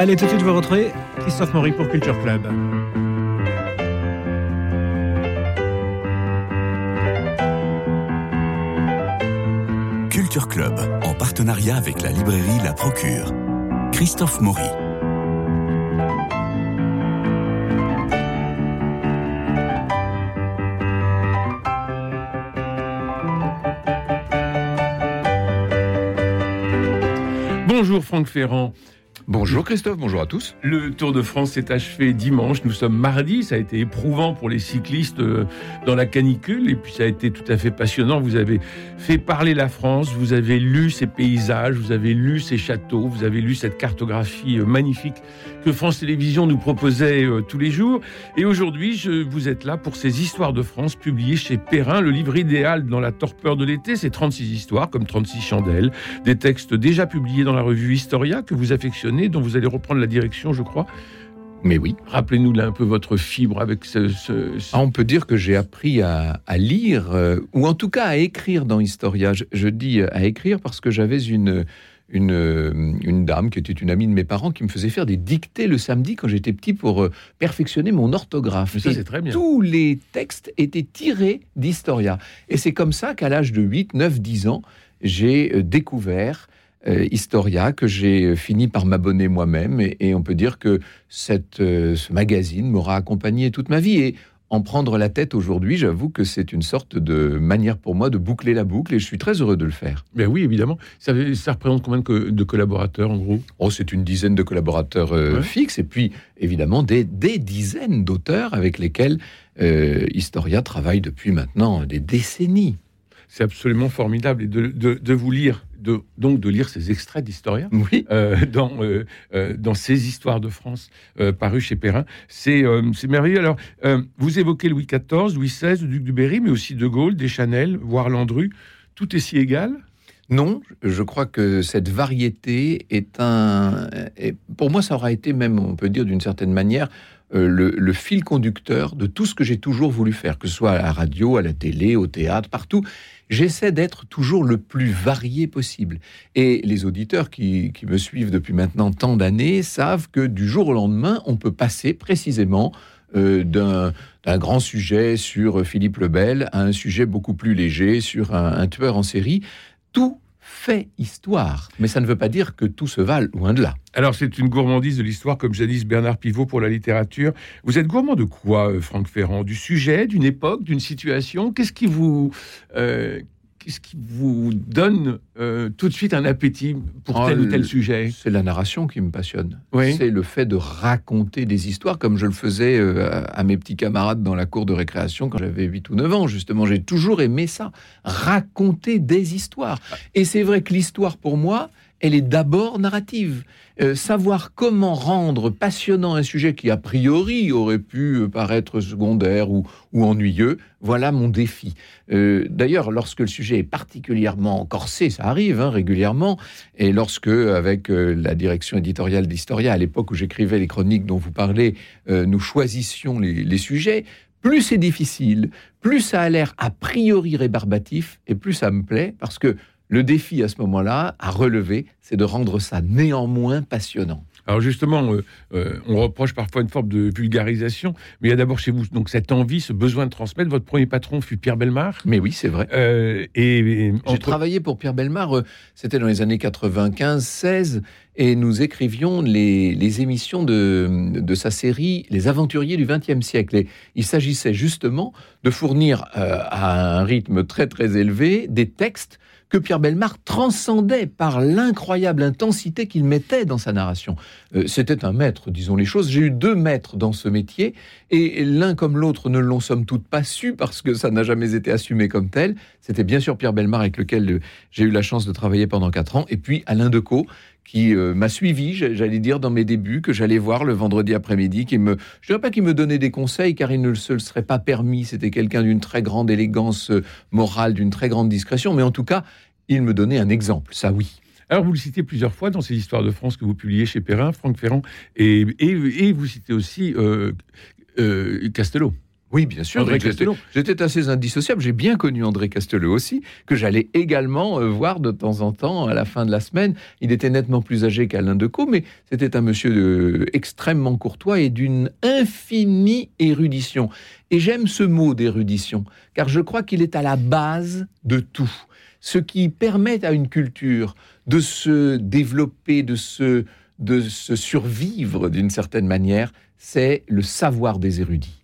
Allez, tout de suite, vous retrouvez Christophe Maury pour Culture Club. Culture Club, en partenariat avec la librairie La Procure. Christophe Maury. Bonjour Franck Ferrand. Bonjour Christophe, bonjour à tous. Le Tour de France s'est achevé dimanche. Nous sommes mardi. Ça a été éprouvant pour les cyclistes euh, dans la canicule. Et puis ça a été tout à fait passionnant. Vous avez fait parler la France. Vous avez lu ses paysages. Vous avez lu ses châteaux. Vous avez lu cette cartographie euh, magnifique que France Télévisions nous proposait euh, tous les jours. Et aujourd'hui, je, vous êtes là pour ces histoires de France publiées chez Perrin. Le livre idéal dans la torpeur de l'été, c'est 36 histoires, comme 36 chandelles. Des textes déjà publiés dans la revue Historia que vous affectionnez dont vous allez reprendre la direction, je crois. Mais oui. Rappelez-nous là un peu votre fibre avec ce. Ah, on peut dire que j'ai appris à, lire, euh, ou en tout cas à écrire dans Historia. Je, dis à écrire parce que j'avais une, une, une, dame qui était une amie de mes parents qui me faisait faire des dictées le samedi quand j'étais petit pour euh, perfectionner mon orthographe. ça, c'est très bien. Tous les textes étaient tirés d'Historia. Et c'est comme ça qu'à l'âge de 8, 9, 10 ans, j'ai euh, découvert euh, Historia que j'ai fini par m'abonner moi-même et, on peut dire que cette, euh, ce magazine m'aura accompagné toute ma vie et en prendre la tête aujourd'hui, j'avoue que c'est une sorte de manière pour moi de boucler la boucle et je suis très heureux de le faire. Ben oui, évidemment. Ça, ça représente combien de, collaborateurs en gros? Oh, c'est une dizaine de collaborateurs euh, fixes et puis évidemment des, des dizaines d'auteurs avec lesquels Historia travaille depuis maintenant des décennies. C'est absolument formidable et de, de vous lire de, donc de lire ces extraits d'historien euh, dans, euh, euh, dans ces histoires de France parues chez Perrin. C'est merveilleux. Alors, vous évoquez Louis XIV, Louis XVI, le duc du Berry, mais aussi De Gaulle, Deschanel, voire Landru. Tout est si égal? Non, je crois que cette variété est un. pour moi, ça aura été même, on peut dire d'une certaine manière, le, le, fil conducteur de tout ce que j'ai toujours voulu faire, que ce soit à la radio, à la télé, au théâtre, partout j'essaie d'être toujours le plus varié possible. Et les auditeurs qui, me suivent depuis maintenant tant d'années savent que du jour au lendemain, on peut passer précisément euh, d'un grand sujet sur Philippe Lebel à un sujet beaucoup plus léger sur un, un tueur en série. Tout fait histoire. Mais ça ne veut pas dire que tout se vale, loin de là. Alors, c'est une gourmandise de l'histoire, comme jadis Bernard Pivot pour la littérature. Vous êtes gourmand de quoi, euh, Franck Ferrand? Du sujet, d'une époque, d'une situation? Qu'est-ce qui vous. Euh, qu'est-ce qui vous donne euh, tout de suite un appétit pour tel ou tel sujet C'est la narration qui me passionne. C'est le fait de raconter des histoires comme je le faisais à mes petits camarades dans la cour de récréation quand j'avais 8 ou 9 ans. Justement, j'ai toujours aimé ça. Raconter des histoires. Et c'est vrai que l'histoire, pour moi, elle est d'abord narrative. Euh, savoir comment rendre passionnant un sujet qui a priori aurait pu euh, paraître secondaire ou, ennuyeux, voilà mon défi. Euh, d'ailleurs, lorsque le sujet est particulièrement corsé, ça arrive hein, régulièrement, et lorsque, avec la direction éditoriale d'Historia, à l'époque où j'écrivais les chroniques dont vous parlez, nous choisissions les, les sujets, plus c'est difficile, plus ça a l'air a priori rébarbatif, et plus ça me plaît, parce que le défi à ce moment-là, à relever, c'est de rendre ça néanmoins passionnant. Alors justement, euh, euh, on reproche parfois une forme de vulgarisation, mais il y a d'abord chez vous donc cette envie, ce besoin de transmettre. Votre premier patron fut Pierre Belmar. Mais oui, c'est vrai. Euh, et, j'ai travaillé pour Pierre Belmar. C'était dans les années 95-16, et nous écrivions les, émissions de, de, sa série Les Aventuriers du XXe siècle. Et il s'agissait justement de fournir à un rythme très très élevé des textes que Pierre Belmar transcendait par l'incroyable intensité qu'il mettait dans sa narration. Euh, c'était un maître, disons les choses. J'ai eu deux maîtres dans ce métier, et l'un comme l'autre ne l'ont somme toute pas su parce que ça n'a jamais été assumé comme tel. C'était bien sûr Pierre Belmar avec lequel euh, j'ai eu la chance de travailler pendant quatre ans, et puis Alain Decaux, qui euh, m'a suivi, j'allais dire, dans mes débuts, que j'allais voir le vendredi après-midi, qui me, je dirais pas qu'il me donnait des conseils, car il ne se le serait pas permis. C'était quelqu'un d'une très grande élégance euh, morale, d'une très grande discrétion, mais en tout cas, il me donnait un exemple, ça oui. Alors, vous le citez plusieurs fois dans ces histoires de France que vous publiez chez Perrin, Franck Ferrand, et, et, vous citez aussi euh, Castello. Oui, bien sûr. André j'étais- Castelot. J'étais assez indissociable. J'ai bien connu André Castelot aussi, que j'allais également euh, voir de temps en temps à la fin de la semaine. Il était nettement plus âgé qu'Alain Decaux, mais c'était un monsieur euh, extrêmement courtois et d'une infinie érudition. Et j'aime ce mot d'érudition, car je crois qu'il est à la base de tout. Ce qui permet à une culture de se développer, de se, de se survivre d'une certaine manière, c'est le savoir des érudits.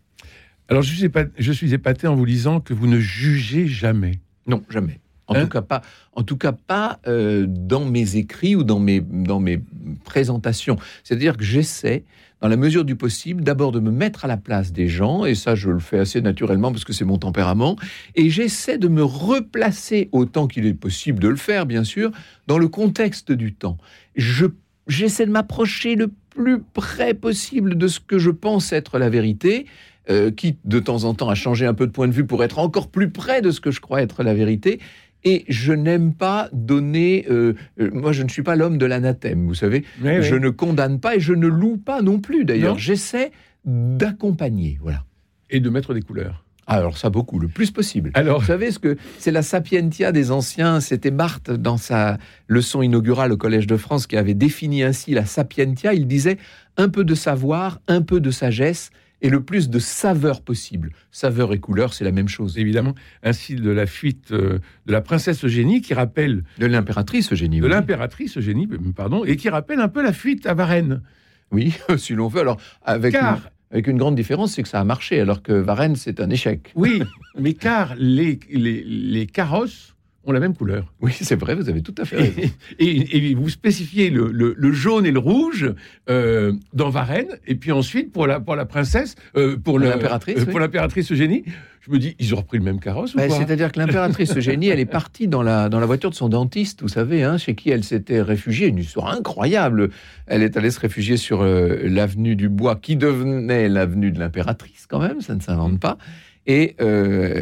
Alors, je suis, épaté, je suis épaté en vous lisant que vous ne jugez jamais. Non, jamais. En Hein tout cas pas, en tout cas pas euh, dans mes écrits ou dans mes, dans mes présentations. C'est-à-dire que j'essaie, dans la mesure du possible, d'abord de me mettre à la place des gens, et ça je le fais assez naturellement parce que c'est mon tempérament, et j'essaie de me replacer autant qu'il est possible de le faire, bien sûr, dans le contexte du temps. Je, j'essaie de m'approcher le plus près possible de ce que je pense être la vérité, euh, quitte de temps en temps à changer un peu de point de vue pour être encore plus près de ce que je crois être la vérité. Et je n'aime pas donner. euh, euh, moi, je ne suis pas l'homme de l'anathème, vous savez. Oui, Je oui. ne condamne pas et je ne loue pas non plus. D'ailleurs, j'essaie d'accompagner. Voilà. Et de mettre des couleurs. Alors ça beaucoup, le plus possible. Alors, Vous savez ce que c'est la sapientia des anciens. C'était Barthes dans sa leçon inaugurale au Collège de France qui avait défini ainsi la sapientia. Il disait un peu de savoir, un peu de sagesse et le plus de saveur possible. Saveur et couleur, c'est la même chose. évidemment, ainsi de la fuite euh, de la princesse Eugénie, qui rappelle De l'impératrice Eugénie. de oui. l'impératrice Eugénie, euh, pardon, et qui rappelle un peu la fuite à Varennes. Oui, si l'on veut. Alors avec Car- une, avec une grande différence, c'est que ça a marché, alors que Varennes c'est un échec. Oui, mais car les, les, les carrosses ont la même couleur. Oui, c'est vrai, vous avez tout à fait raison. Et, et- et vous spécifiez le, le- le jaune et le rouge euh, dans Varennes, et puis ensuite pour la, pour la princesse, euh, pour L'impératrice, euh, oui. pour l'impératrice Eugénie, je me dis, ils ont repris le même carrosse ou Ben, quoi C'est-à-dire que l'impératrice Eugénie, elle est partie dans la, dans la voiture de son dentiste, vous savez, hein, chez qui elle s'était réfugiée. Une histoire incroyable. Elle est allée se réfugier sur l'avenue du Bois, qui devenait l'avenue de l'impératrice, quand même, ça ne s'invente pas. Et euh,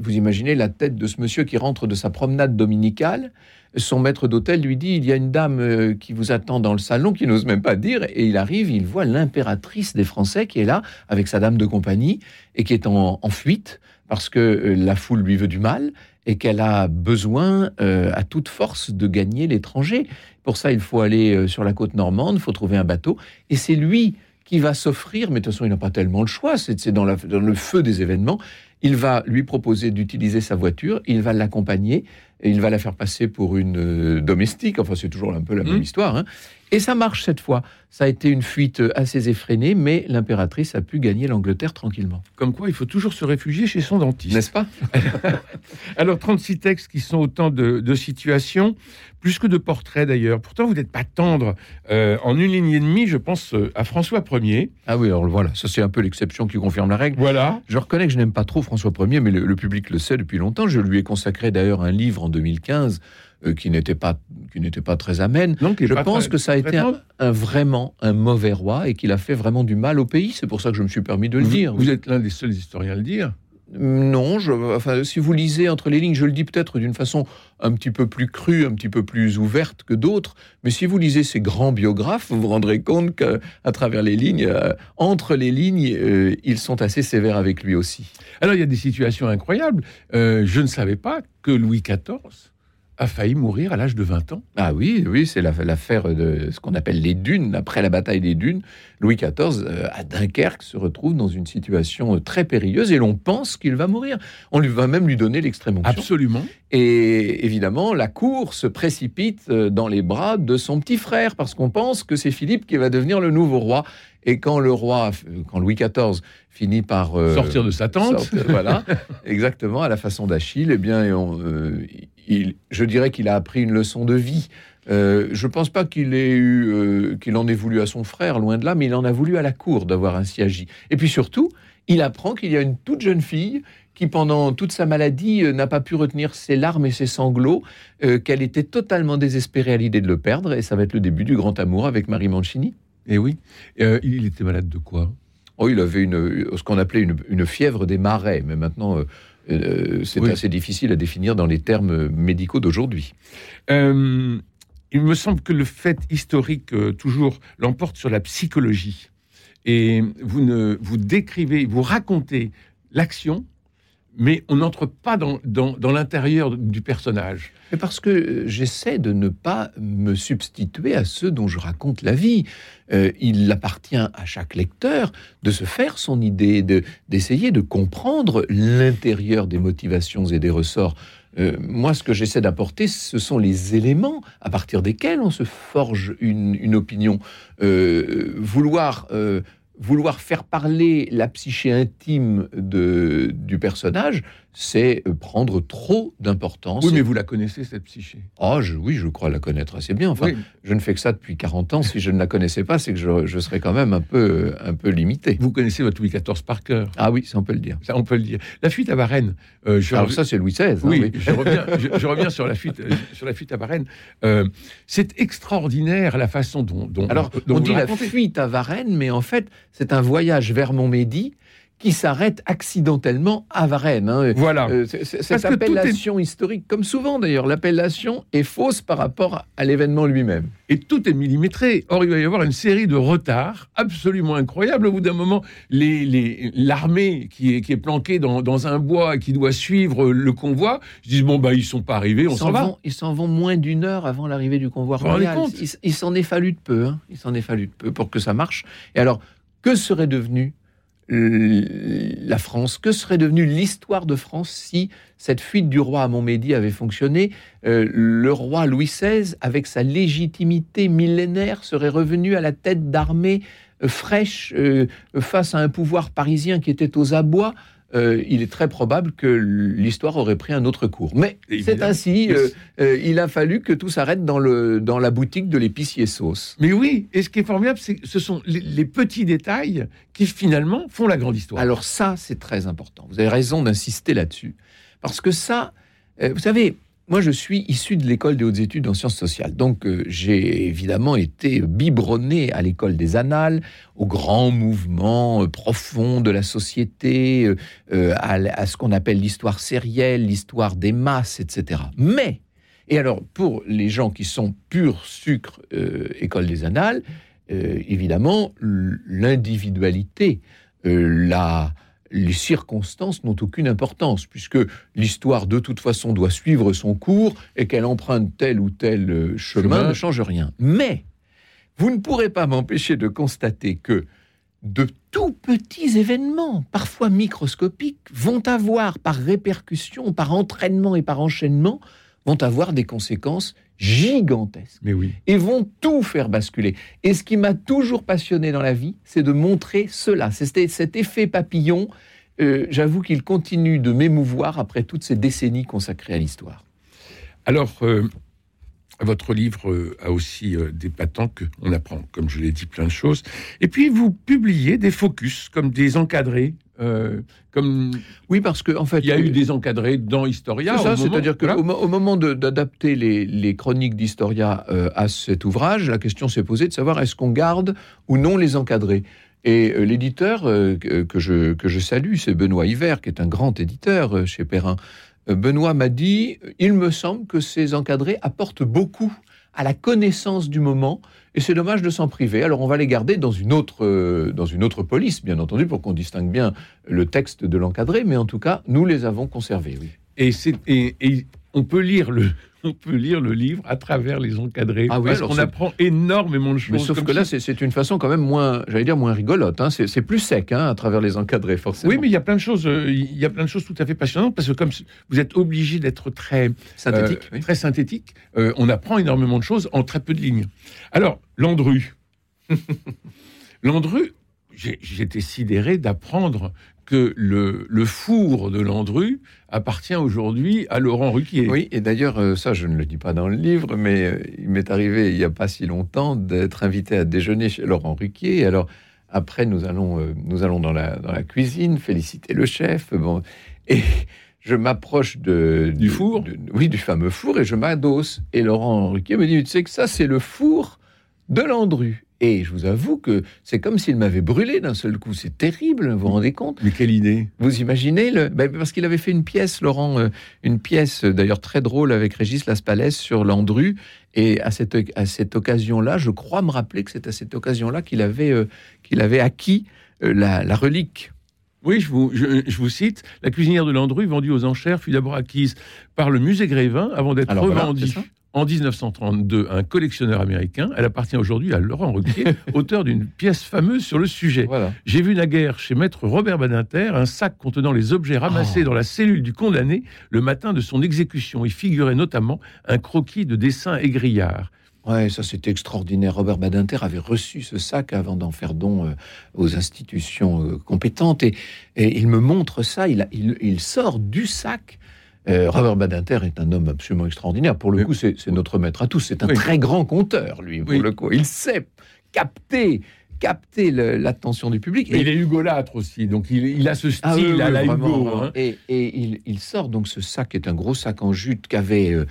vous imaginez la tête de ce monsieur qui rentre de sa promenade dominicale. Son maître d'hôtel lui dit Il y a une dame euh, qui vous attend dans le salon, qui n'ose même pas dire. Et il arrive, il voit l'impératrice des Français qui est là, avec sa dame de compagnie, et qui est en, fuite parce que euh, la foule lui veut du mal et qu'elle a besoin euh, à toute force de gagner l'étranger. Pour ça, il faut aller sur la côte normande, il faut trouver un bateau, et c'est lui qui va s'offrir, mais de toute façon, il n'a pas tellement le choix, c'est dans, dans le feu des événements, il va lui proposer d'utiliser sa voiture, il va l'accompagner, et il va la faire passer pour une euh, domestique, enfin c'est toujours un peu la même Mhm. histoire, hein. Et ça marche cette fois. Ça a été une fuite assez effrénée, mais l'impératrice a pu gagner l'Angleterre tranquillement. Comme quoi, il faut toujours se réfugier chez son dentiste. N'est-ce pas? Alors, 36 textes qui sont autant de, de situations, plus que de portraits d'ailleurs. Pourtant, vous n'êtes pas tendre. Euh, en une ligne et demie, je pense euh, à François Ier. Ah oui, alors voilà, ça c'est un peu l'exception qui confirme la règle. Voilà. Je reconnais que je n'aime pas trop François Ier, mais le, le public le sait depuis longtemps. Je lui ai consacré d'ailleurs un livre en 2015 euh, qui n'était pas qui n'était pas très amène. Est Je pense très- que ça a été un, vraiment un mauvais roi et qu'il a fait vraiment du mal au pays. C'est pour ça que je me suis permis de le vous, dire. Vous êtes l'un des seuls historiens à le dire. Non, je, enfin, si vous lisez entre les lignes, je le dis peut-être d'une façon un petit peu plus crue, un petit peu plus ouverte que d'autres, mais si vous lisez ces grands biographes, vous vous rendrez compte qu'à travers les lignes, euh, entre les lignes, euh, ils sont assez sévères avec lui aussi. Alors, il y a des situations incroyables. Euh, je ne savais pas que Louis XIV a failli mourir à l'âge de 20 ans. Ah oui, oui, c'est la- l'affaire de ce qu'on appelle les dunes. Après la bataille des dunes, Louis XIV, euh, à Dunkerque, se retrouve dans une situation euh, très périlleuse et l'on pense qu'il va mourir. On lui va même lui donner l'extrême onction. Absolument. Et évidemment, la cour se précipite euh, dans les bras de son petit frère parce qu'on pense que c'est Philippe qui va devenir le nouveau roi. Et quand le roi, quand Louis XIV finit par euh, Sortir de sa tente. voilà, exactement à la façon d'Achille, eh bien, on, euh, il, je dirais qu'il a appris une leçon de vie. Euh, je pense pas qu'il ait eu, qu'il en ait voulu à son frère, loin de là, mais il en a voulu à la cour d'avoir ainsi agi. Et puis surtout, il apprend qu'il y a une toute jeune fille qui, pendant toute sa maladie, n'a pas pu retenir ses larmes et ses sanglots, euh, qu'elle était totalement désespérée à l'idée de le perdre, et ça va être le début du grand amour avec Marie Mancini. Et Eh oui. Euh, il était malade de quoi? Oh, il avait une, ce qu'on appelait une, une fièvre des marais, mais maintenant, euh, euh, c'est Oui. assez difficile à définir dans les termes médicaux d'aujourd'hui. Euh, il me semble que le fait historique toujours l'emporte sur la psychologie. Et vous ne vous décrivez, vous racontez l'action, mais on n'entre pas dans, l'intérieur du personnage. Mais parce que euh, j'essaie de ne pas me substituer à ceux dont je raconte la vie. Euh, il appartient à chaque lecteur de se faire son idée, de, d'essayer de comprendre l'intérieur des motivations et des ressorts. Euh, moi, ce que j'essaie d'apporter, ce sont les éléments à partir desquels on se forge une, opinion. Vouloir vouloir faire parler la psyché intime de, du personnage, c'est euh, prendre trop d'importance. Oui, mais vous la connaissez, cette psyché. Oh, je, oui, je crois la connaître assez bien. Enfin, Oui. je ne fais que ça depuis 40 ans. Si je ne la connaissais pas, c'est que je, je serais quand même un peu, un peu limité. Vous connaissez votre Louis XIV par cœur. Ah oui, ça on peut le dire. Ça, on peut le dire. La fuite à Varennes. euh, je Alors ça, c'est Louis XVI. hein, oui, Je, reviens, je, je reviens sur la fuite, euh, sur la fuite à Varennes. Euh, c'est extraordinaire la façon dont, dont Alors, dont on dit la fuite à Varennes, mais en fait, c'est un voyage vers Montmédy qui s'arrête accidentellement à Varennes. hein. Voilà. Euh, cette est- appellation historique, comme souvent d'ailleurs, l'appellation est fausse par rapport à l'événement lui-même. et tout est millimétré. Or, il va y avoir une série de retards absolument incroyables. Au bout d'un moment, les- l'armée qui est, qui est planquée dans, dans un bois et qui doit suivre le convoi, je dis bon bah ils sont pas arrivés, on Ils s'en va. vont, ils s'en vont moins d'une heure avant l'arrivée du convoi royal. compte Il, il s'en est fallu de peu. hein. Il s'en est fallu de peu pour que ça marche. Et alors, que serait devenu la France Que serait devenue l'histoire de France si cette fuite du roi à Montmédy avait fonctionné? Euh, Le roi Louis XVI, avec sa légitimité millénaire, serait revenu à la tête d'armée euh, fraîche euh, face à un pouvoir parisien qui était aux abois. Euh, il est très probable que l'histoire aurait pris un autre cours. Mais c'est ainsi. Euh, euh, il a fallu que tout s'arrête dans, le, dans la boutique de l'épicier sauce. Mais oui, et ce qui est formidable, c'est ce sont les, les petits détails qui finalement font la grande histoire. Alors ça, c'est très important. Vous avez raison d'insister là-dessus. Parce que ça, vous savez, moi je suis issu de l'école des hautes études en sciences sociales. Donc euh, j'ai évidemment été biberonné à l'école des annales, aux grands mouvements euh, profonds de la société, euh, euh, à, ce qu'on appelle l'histoire sérielle, l'histoire des masses, etc. Mais, et alors pour les gens qui sont pur sucre école des annales, évidemment, l'individualité, la, les circonstances n'ont aucune importance, puisque l'histoire, de toute façon, doit suivre son cours et qu'elle emprunte tel ou tel euh, chemin, Chemin. ne change rien. Mais vous ne pourrez pas m'empêcher de constater que de tout petits événements, parfois microscopiques, vont avoir par répercussion, par entraînement et par enchaînement, vont avoir des conséquences gigantesques Mais oui. et vont tout faire basculer. Et ce qui m'a toujours passionné dans la vie, c'est de montrer cela. C'est cet effet papillon. euh, J'avoue qu'il continue de m'émouvoir après toutes ces décennies consacrées à l'histoire. Alors, euh, votre livre euh, a aussi des patents que on apprend, comme je l'ai dit, plein de choses. Et puis, vous publiez des focus, comme des encadrés, euh, comme Oui, parce que en fait, il y a eu des encadrés dans Historia. C'est-à-dire qu'au au moment d'adapter les, les chroniques d'Historia euh, à cet ouvrage, la question s'est posée de savoir est-ce qu'on garde ou non les encadrés. Et euh, l'éditeur que, je, que je salue, c'est Benoît Hiver, qui est un grand éditeur chez Perrin. Benoît m'a dit il me semble que ces encadrés apportent beaucoup à la connaissance du moment, et c'est dommage de s'en priver. Alors on va les garder dans une autre, euh, dans une autre police, bien entendu, pour qu'on distingue bien le texte de l'encadré, mais en tout cas, nous les avons conservés, oui. Et, et on peut lire le. On peut lire le livre à travers les encadrés. Ah oui, parce qu'on apprend énormément de choses. Mais sauf que là, c'est une façon quand même moins, j'allais dire moins rigolote. hein. C'est plus sec hein, à travers les encadrés, forcément. Oui, mais il y a plein de choses. euh, Il y a plein de choses tout à fait passionnantes parce que comme vous êtes obligé d'être très synthétique. Euh, oui. très synthétique. Euh, on apprend énormément de choses en très peu de lignes. Alors, Landru. Landru, j'étais sidéré d'apprendre que le, le four de Landru appartient aujourd'hui à Laurent Ruquier. Oui, et d'ailleurs, euh, ça, je ne le dis pas dans le livre, mais euh, il m'est arrivé il n'y a pas si longtemps d'être invité à déjeuner chez Laurent Ruquier. Alors, après, nous allons, euh, nous allons dans, la, dans la cuisine féliciter le chef. Bon, et je m'approche de, Du de- four de- Oui, du fameux four, et je m'adosse. Et Laurent Ruquier me dit Tu sais que ça, c'est le four de Landru. Et je vous avoue que c'est comme s'il m'avait brûlé d'un seul coup. C'est terrible, vous vous rendez compte? Mais quelle idée vous imaginez le... ben, Parce qu'il avait fait une pièce, Laurent, euh, une pièce euh, d'ailleurs très drôle avec Régis Laspalès sur Landru. Et à cette, à cette occasion-là, je crois me rappeler que c'est à cette occasion-là qu'il avait, euh, qu'il avait acquis euh, la, la relique Oui, je vous, je, je vous cite. La cuisinière de Landru, vendue aux enchères, fut d'abord acquise par le musée Grévin avant d'être voilà, revendue ça en 1932 à un collectionneur américain. Elle appartient aujourd'hui à Laurent Ruquier, auteur d'une pièce fameuse sur le sujet. Voilà. J'ai vu naguère chez maître Robert Badinter un sac contenant les objets ramassés Oh. dans la cellule du condamné le matin de son exécution. Il figurait notamment un croquis de dessin égrillard. Ouais, ça c'était extraordinaire. Robert Badinter avait reçu ce sac avant d'en faire don euh, aux institutions euh, compétentes et, et il me montre ça. Il, a- il, il sort du sac. Euh, Robert Badinter est un homme absolument extraordinaire. Pour le Oui. coup, c'est notre maître à tous. C'est un Oui. très grand conteur, lui. Pour Oui. le coup, il sait capter, capter l'attention du public. Mais Et- il est hugolâtre aussi, donc il, il a ce style Ah oui, oui, à la vraiment, Hugo. hein. Et, et il, il sort donc ce sac, qui est un gros sac en jute qu'avait euh,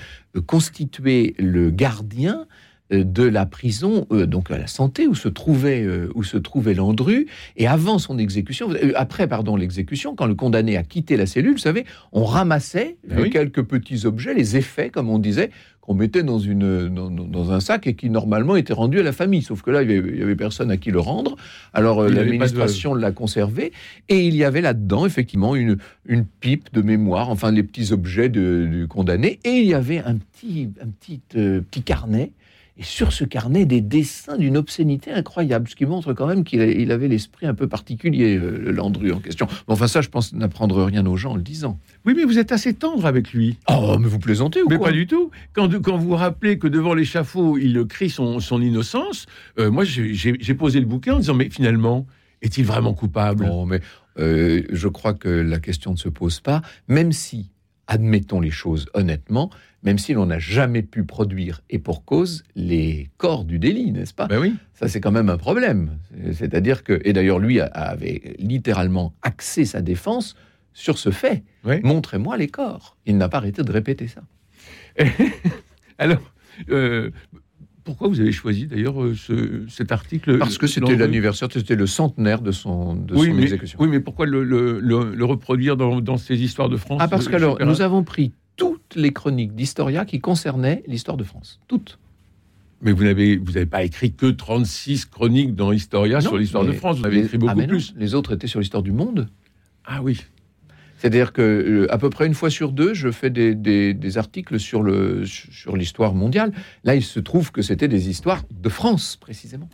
constitué le gardien de la prison, euh, donc à la santé, où se trouvait, euh, où se trouvait Landru. Et avant son exécution, euh, après pardon l'exécution, quand le condamné a quitté la cellule, vous savez, on ramassait Ben oui. quelques petits objets, les effets, comme on disait, qu'on mettait dans, une, dans, dans- un sac et qui normalement étaient rendus à la famille. Sauf que là, il y avait, personne à qui le rendre. Alors euh, de- l'administration l'a conservé et il y avait là-dedans effectivement une, une pipe de mémoire, enfin les petits objets de- du condamné. Et il y avait un petit, un petit, euh, petit carnet. Et sur ce carnet, des dessins d'une obscénité incroyable, ce qui montre quand même qu'il avait l'esprit un peu particulier, euh, le Landru en question. Mais enfin, ça, je pense n'apprendre rien aux gens en le disant. Oui, mais vous êtes assez tendre avec lui. Oh, mais vous plaisantez ou Mais quoi pas du tout. Quand, quand vous vous rappelez que devant l'échafaud, il crie son, son innocence, euh, moi j'ai posé le bouquin en disant Mais finalement, est-il vraiment coupable? Non, mais euh, je crois que la question ne se pose pas, même si, admettons les choses honnêtement, même si l'on n'a jamais pu produire, et pour cause, les corps du délit, n'est-ce pas? Ben oui. Ça, c'est quand même un problème. C'est-à-dire que, et d'ailleurs, lui avait littéralement axé sa défense sur ce fait. Montrez-moi les corps. Il n'a pas arrêté de répéter ça. Alors, euh, pourquoi vous avez choisi d'ailleurs euh, ce- cet article Parce que c'était l'anniversaire, c'était le centenaire de son, de oui, son mais, exécution. oui, mais pourquoi le, le- le- le reproduire dans, dans ces histoires de France Ah, parce euh, qu'alors, nous avons pris toutes les chroniques d'Historia qui concernaient l'histoire de France. Toutes. Mais vous n'avez vous avez pas écrit que 36 chroniques dans Historia Non, sur l'histoire de France, vous avez les- écrit beaucoup ah, non, plus. Les autres étaient sur l'histoire du monde. Ah oui. C'est-à-dire que euh, à peu près une fois sur deux, je fais des, des- des articles sur le sur l'histoire mondiale. Là, il se trouve que c'était des histoires de France précisément.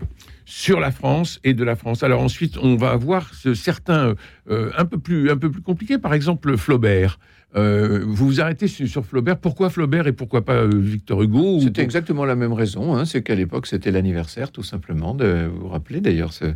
sur la France et de la France. Alors ensuite, on va avoir ce, certains euh, un peu plus un peu plus compliqués. Par exemple, Flaubert. Euh, vous vous arrêtez sur, Flaubert. Pourquoi Flaubert et pourquoi pas Victor Hugo ou- C'était exactement la même raison. hein, c'est qu'à l'époque, c'était l'anniversaire, tout simplement. De, vous vous rappelez d'ailleurs, ce-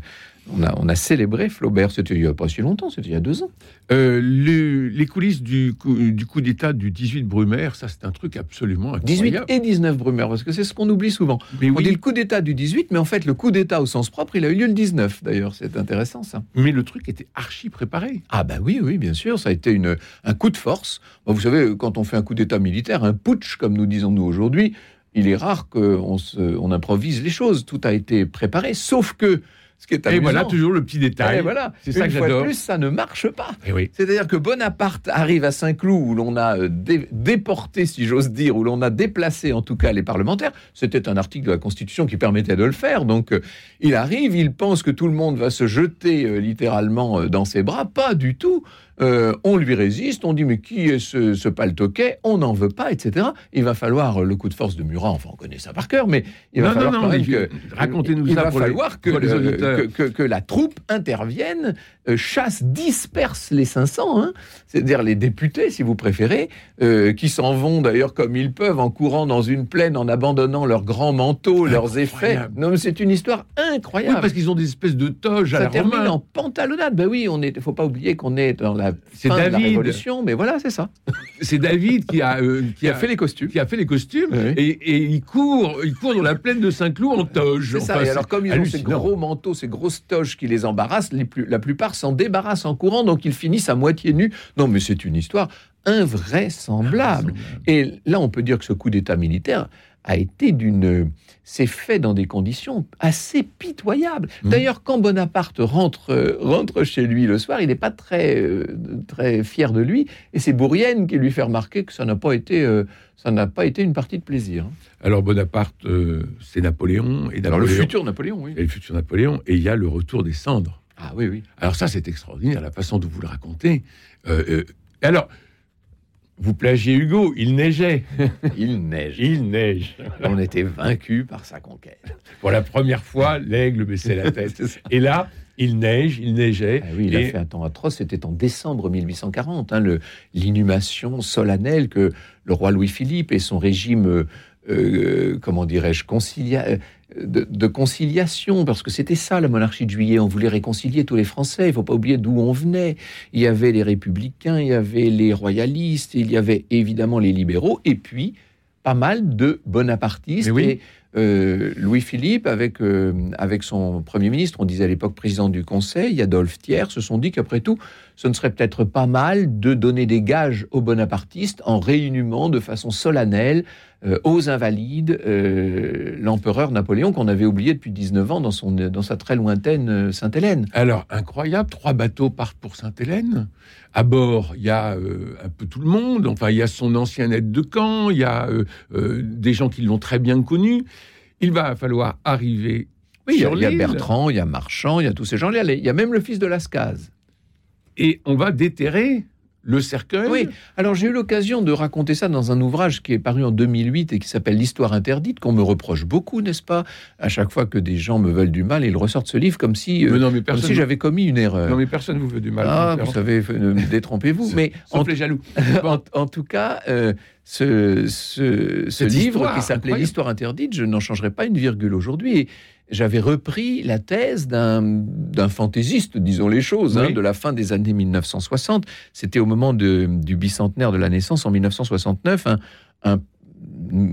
on a, on a célébré Flaubert. C'était il n'y a pas si longtemps, c'était il y a deux ans. Euh, le- les coulisses du coup, du coup d'État du 18 Brumaire. Ça, c'est un truc absolument 18 incroyable. et 19 Brumaire, parce que c'est ce qu'on oublie souvent. Mais On oui, dit le coup d'État du 18, mais en fait, le coup d'État au sens propre, il a eu lieu le 19, d'ailleurs. C'est intéressant, ça. mais le truc était archi préparé. Ah bah oui, oui, bien sûr, ça a été une, un coup de force. Vous savez, quand on fait un coup d'État militaire, un putsch, comme nous disons nous aujourd'hui, il est rare qu'on on improvise les choses. Tout a été préparé, sauf que ce qui est Et voilà toujours le petit détail. Eh, voilà, C'est ça que j'adore. plus, ça ne marche pas. Eh oui. C'est-à-dire que Bonaparte arrive à Saint-Cloud, où l'on a euh, dé- déporté, si j'ose dire, où l'on a déplacé en tout cas les parlementaires. C'était un article de la Constitution qui permettait de le faire. Donc euh, il arrive, il pense que tout le monde va se jeter euh, littéralement dans ses bras. Pas du tout. Euh, on lui résiste, on dit mais qui est ce, ce paltoquet? On n'en veut pas, etc. Il va falloir euh, le coup de force de Murat, enfin on connaît ça par cœur, mais il va Non, falloir non, quand même mais que racontez-nous il ça va pour les- falloir que, pour les le- auditeurs. que, que- que la troupe intervienne, euh, chasse, disperse les 500, hein, c'est-à-dire les députés, si vous préférez, euh, qui s'en vont d'ailleurs comme ils peuvent en courant dans une plaine, en abandonnant leurs grands manteaux, leurs effets. Non, mais c'est une histoire Oui, incroyable. parce qu'ils ont des espèces de toges à ça la termine romain. en pantalonnade. Ben oui, on est. Faut pas oublier qu'on est dans la C'est fin de la David. Révolution, mais voilà, c'est ça. C'est David qui a, euh, Qui a fait les costumes. qui a fait les costumes Oui. et, et il court, il court dans la plaine de Saint-Cloud en toge. C'est ça. Enfin, Et alors, comme ils ont ces gros manteaux, ces grosses toges qui les embarrassent, les plus, la plupart s'en débarrassent en courant, donc ils finissent à moitié nus. Non, mais c'est une histoire invraisemblable. Et là, on peut dire que ce coup d'État militaire a été d'une. s'est fait dans des conditions assez pitoyables. Mhm. D'ailleurs, quand Bonaparte rentre, euh, rentre chez lui le soir, il n'est pas très, euh, très fier de lui. Et c'est Bourrienne qui lui fait remarquer que ça n'a pas été, euh, ça n'a pas été une partie de plaisir. hein. Alors Bonaparte, c'est Napoléon et Alors, le futur Napoléon, oui. et le futur Napoléon et il y a le retour des cendres. Ah oui, oui. Alors ça, c'est extraordinaire, la façon dont vous le racontez. Euh, euh, alors, vous plagiez Hugo, il neigeait. Il neige. Il neige. On était vaincu par sa conquête. Pour la première fois, l'aigle baissait la tête. Et là, il neige, il neigeait. Ah oui, il a fait un temps atroce. C'était en décembre 1840, hein, le- l'inhumation solennelle que le roi Louis-Philippe et son régime, euh, euh, comment dirais-je, concilia- de, de conciliation, parce que c'était ça la monarchie de juillet. On voulait réconcilier tous les Français. Il ne faut pas oublier d'où on venait. Il y avait les républicains, il y avait les royalistes, il y avait évidemment les libéraux, et puis pas mal de bonapartistes. Oui. Et euh, Louis-Philippe, avec, euh, avec son Premier ministre, on disait à l'époque président du Conseil, Adolphe Thiers, se sont dit qu'après tout, ce ne serait peut-être pas mal de donner des gages aux bonapartistes en réinhumant de façon solennelle euh, aux invalides euh, l'empereur Napoléon qu'on avait oublié depuis 19 ans dans, son, dans sa très lointaine euh, Sainte-Hélène. Alors, incroyable, trois bateaux partent pour Sainte-Hélène. À bord, il y a euh, un peu tout le monde. Enfin, il y a son ancien aide de camp, il y a des gens qui l'ont très bien connu. Il va falloir arriver Oui, il y a, sur il y a Bertrand, il y a Marchand, il y a tous ces gens-là. Il y a même le fils de Lascaz. et on va déterrer le cercueil. Oui, alors j'ai eu l'occasion de raconter ça dans un ouvrage qui est paru en 2008 et qui s'appelle L'histoire interdite, qu'on me reproche beaucoup, n'est-ce pas? À chaque fois que des gens me veulent du mal, ils ressortent ce livre comme si, euh, Mais non, mais comme personne, si j'avais commis une erreur. non, mais personne vous veut du mal. ah, vous savez, euh, détrompez-vous. Mais en, les jaloux. en, en tout cas, euh, ce, ce, livre qui s'appelait. L'histoire interdite, je n'en changerai pas une virgule aujourd'hui. J'avais repris la thèse d'un fantaisiste, disons les choses, hein, de la fin des années 1960. C'était au moment de- du bicentenaire de la naissance, en 1969, un, un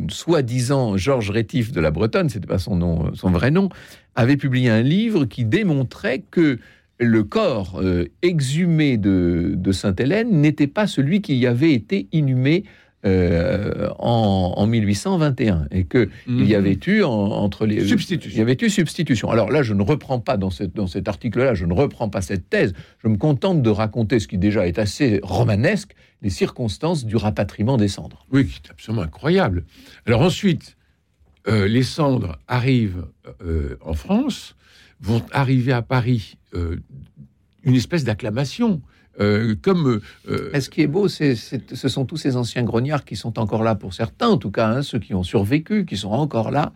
soi-disant Georges Rétif de la Bretonne, c'était pas son nom, son vrai nom, avait publié un livre qui démontrait que le corps euh, exhumé de, de Sainte-Hélène n'était pas celui qui y avait été inhumé euh, en, en 1821 et que il y avait eu en- entre les Mhm. Substitution. il y avait eu substitution. Alors là, je ne reprends pas dans, cette- dans cet article-là, je ne reprends pas cette thèse. Je me contente de raconter ce qui déjà est assez romanesque, les circonstances du rapatriement des cendres. Oui, qui est absolument incroyable. Alors ensuite, euh, les cendres arrivent euh, en France, vont arriver à Paris euh, une espèce d'acclamation. Euh, comme euh, ce qui est beau, c'est, c'est- ce sont tous ces anciens grognards qui sont encore là pour certains, en tout cas, hein, ceux qui ont survécu, qui sont encore là.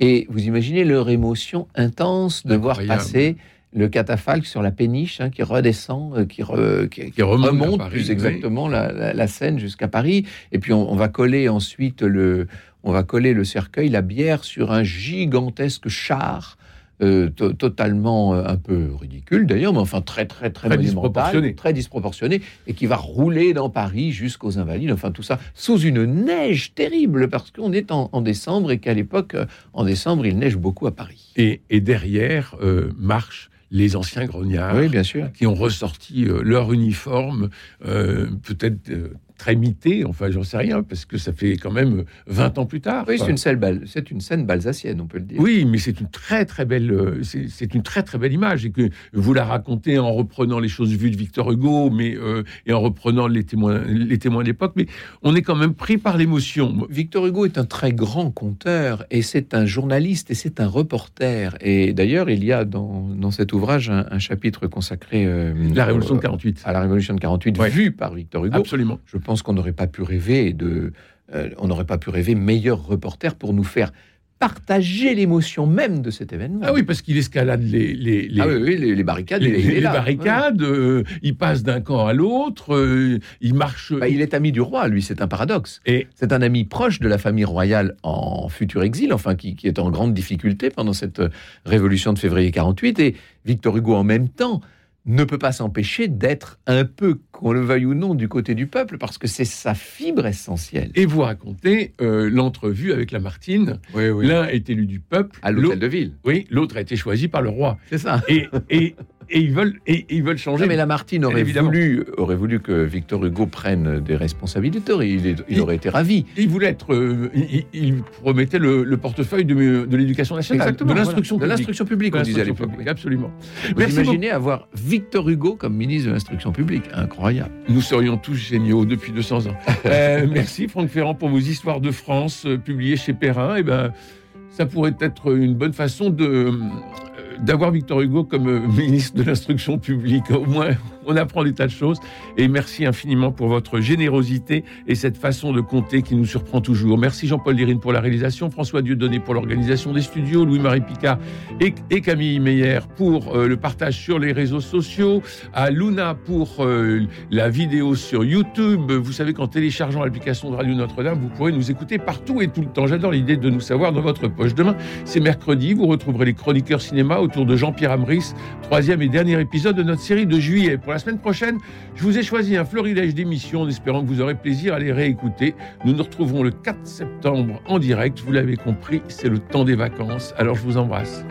Et vous imaginez leur émotion intense de voir passer le catafalque sur la péniche qui redescend, euh, qui, re- qui- qui remonte, à remonte Paris, plus oui. exactement la, la- la Seine jusqu'à Paris. Et puis on, on va coller ensuite le, on va coller le cercueil, la bière sur un gigantesque char. Euh, to- totalement euh, un peu ridicule d'ailleurs, mais enfin très très très, Très monumental, disproportionné. très disproportionné, et qui va rouler dans Paris jusqu'aux Invalides, enfin tout ça sous une neige terrible parce qu'on est en, en décembre et qu'à l'époque, euh, en décembre, il neige beaucoup à Paris. et, et derrière euh, marchent les anciens grognards oui, bien sûr. qui ont ressorti leur uniforme, euh, peut-être euh, très mité, enfin j'en sais rien, parce que ça fait quand même 20 ans plus tard. Oui, c'est une, c'est une scène balsacienne, on peut le dire. Oui, mais c'est une très très belle, euh, c'est une très très belle image et que vous la racontez en reprenant les choses vues de Victor Hugo, mais euh, et en reprenant les témoins, les témoins d'époque. Mais on est quand même pris par l'émotion. Victor Hugo est un très grand conteur et c'est un journaliste et c'est un reporter. Et d'ailleurs, il y a dans, dans cet ouvrage un, un chapitre consacré euh, La Révolution de euh, 48, à la Révolution de 48, Ouais. vu par Victor Hugo. absolument. Je pense qu'on n'aurait pas pu rêver de, euh, on n'aurait pas pu rêver meilleur reporter pour nous faire partager l'émotion même de cet événement. Ah oui, parce qu'il escalade les les, les, Ah oui, oui, les, les barricades, les- là. barricades, euh, il passe d'un camp à l'autre, euh, il marche. Bah, il est ami du roi, lui, c'est un paradoxe. Et C'est un ami proche de la famille royale en futur exil, enfin qui, qui est en grande difficulté pendant cette révolution de février 48. Et Victor Hugo, en même temps, ne peut pas s'empêcher d'être un peu, qu'on le veuille ou non, du côté du peuple, parce que c'est sa fibre essentielle. et vous racontez euh, l'entrevue avec Lamartine. Oui, L'un est élu du peuple, À l'hôtel l'autre- de ville. oui, l'autre a été choisi par le roi. C'est ça. Et, et, et ils veulent et, ils veulent changer. Non, mais Lamartine aurait Évidemment. voulu, aurait voulu que Victor Hugo prenne des responsabilités. Il, est- il Il- aurait été ravi. Il voulait être. euh, il, il promettait le, le portefeuille de, de l'éducation nationale, de l'instruction voilà. De publique. l'instruction publique, De on disait à l'époque. publique, Absolument. Vous Merci imaginez avoir Victor Hugo comme ministre de l'instruction publique. Incroyable. Nous serions tous géniaux depuis 200 ans. Euh, merci Franck Ferrand pour vos histoires de France euh, publiées chez Perrin. Et ben, ça pourrait être une bonne façon de, d'avoir Victor Hugo comme euh, ministre de l'instruction publique. Au moins, on apprend des tas de choses. Et merci infiniment pour votre générosité et cette façon de compter qui nous surprend toujours. Merci Jean-Paul Lirine pour la réalisation, François Dieudonné pour l'organisation des studios, Louis-Marie Picard et, Camille Meyer pour euh, le partage sur les réseaux sociaux, à Luna pour euh, la vidéo sur YouTube. Vous savez qu'en téléchargeant l'application de Radio Notre-Dame, vous pourrez nous écouter partout et tout le temps. J'adore l'idée de nous savoir dans votre poche. Demain, c'est mercredi. Vous retrouverez les chroniqueurs cinéma autour de Jean-Pierre Amris, troisième et dernier épisode de notre série de juillet. La semaine prochaine, je vous ai choisi un florilège d'émissions en espérant que vous aurez plaisir à les réécouter. Nous nous retrouverons le 4 septembre en direct. Vous l'avez compris, c'est le temps des vacances. Alors je vous embrasse.